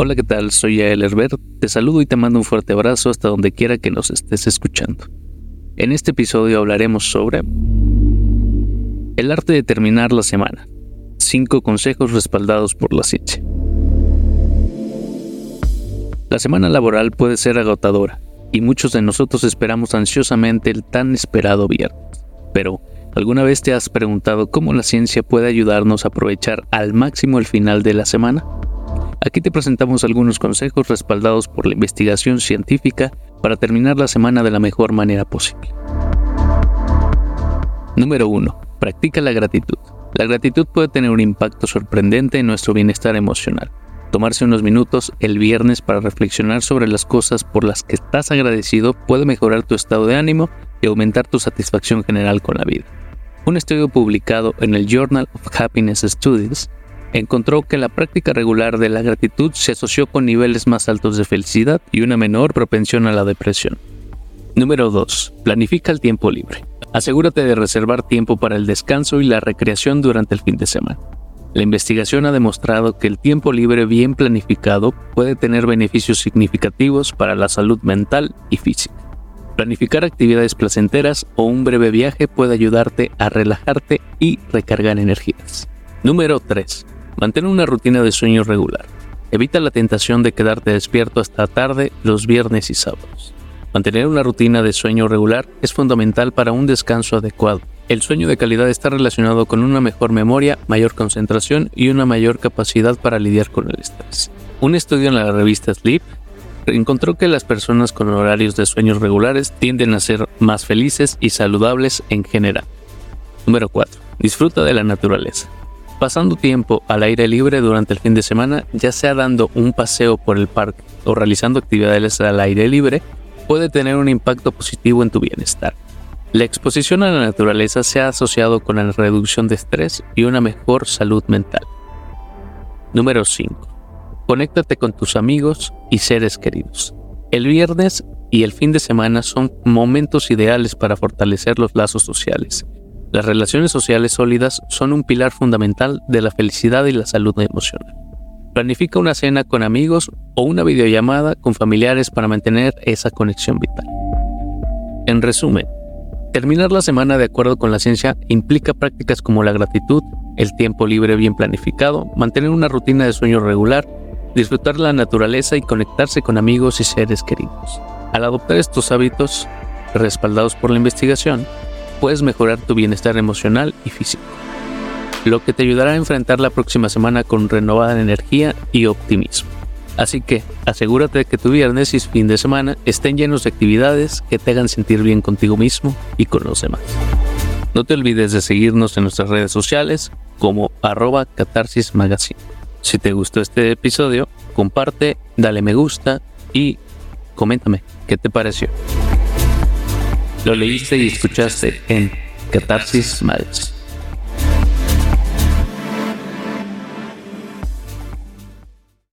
Hola, ¿qué tal? Soy Yael Herbert. Te saludo y te mando un fuerte abrazo hasta donde quiera que nos estés escuchando. En este episodio hablaremos sobre el arte de terminar la semana. Cinco consejos respaldados por la ciencia. La semana laboral puede ser agotadora y muchos de nosotros esperamos ansiosamente el tan esperado viernes. Pero, ¿alguna vez te has preguntado cómo la ciencia puede ayudarnos a aprovechar al máximo el final de la semana? Aquí te presentamos algunos consejos respaldados por la investigación científica para terminar la semana de la mejor manera posible. Número 1. Practica la gratitud. La gratitud puede tener un impacto sorprendente en nuestro bienestar emocional. Tomarse unos minutos el viernes para reflexionar sobre las cosas por las que estás agradecido puede mejorar tu estado de ánimo y aumentar tu satisfacción general con la vida. Un estudio publicado en el Journal of Happiness Studies encontró que la práctica regular de la gratitud se asoció con niveles más altos de felicidad y una menor propensión a la depresión. Número 2. Planifica el tiempo libre. Asegúrate de reservar tiempo para el descanso y la recreación durante el fin de semana. La investigación ha demostrado que el tiempo libre bien planificado puede tener beneficios significativos para la salud mental y física. Planificar actividades placenteras o un breve viaje puede ayudarte a relajarte y recargar energías. Número 3. Mantén una rutina de sueño regular. Evita la tentación de quedarte despierto hasta tarde los viernes y sábados. Mantener una rutina de sueño regular es fundamental para un descanso adecuado. El sueño de calidad está relacionado con una mejor memoria, mayor concentración y una mayor capacidad para lidiar con el estrés. Un estudio en la revista Sleep encontró que las personas con horarios de sueños regulares tienden a ser más felices y saludables en general. Número 4. Disfruta de la naturaleza. Pasando tiempo al aire libre durante el fin de semana, ya sea dando un paseo por el parque o realizando actividades al aire libre, puede tener un impacto positivo en tu bienestar. La exposición a la naturaleza se ha asociado con la reducción de estrés y una mejor salud mental. Número 5. Conéctate con tus amigos y seres queridos. El viernes y el fin de semana son momentos ideales para fortalecer los lazos sociales las relaciones sociales sólidas son un pilar fundamental de la felicidad y la salud emocional. Planifica una cena con amigos o una videollamada con familiares para mantener esa conexión vital. En resumen, terminar la semana de acuerdo con la ciencia implica prácticas como la gratitud, el tiempo libre bien planificado, mantener una rutina de sueño regular, disfrutar la naturaleza y conectarse con amigos y seres queridos. Al adoptar estos hábitos, respaldados por la investigación, puedes mejorar tu bienestar emocional y físico, lo que te ayudará a enfrentar la próxima semana con renovada energía y optimismo. Así que asegúrate de que tu viernes y fin de semana estén llenos de actividades que te hagan sentir bien contigo mismo y con los demás. No te olvides de seguirnos en nuestras redes sociales como arroba catarsis magazine. Si te gustó este episodio, comparte, dale me gusta y coméntame qué te pareció. Lo leíste y escuchaste en Catarsis Miles.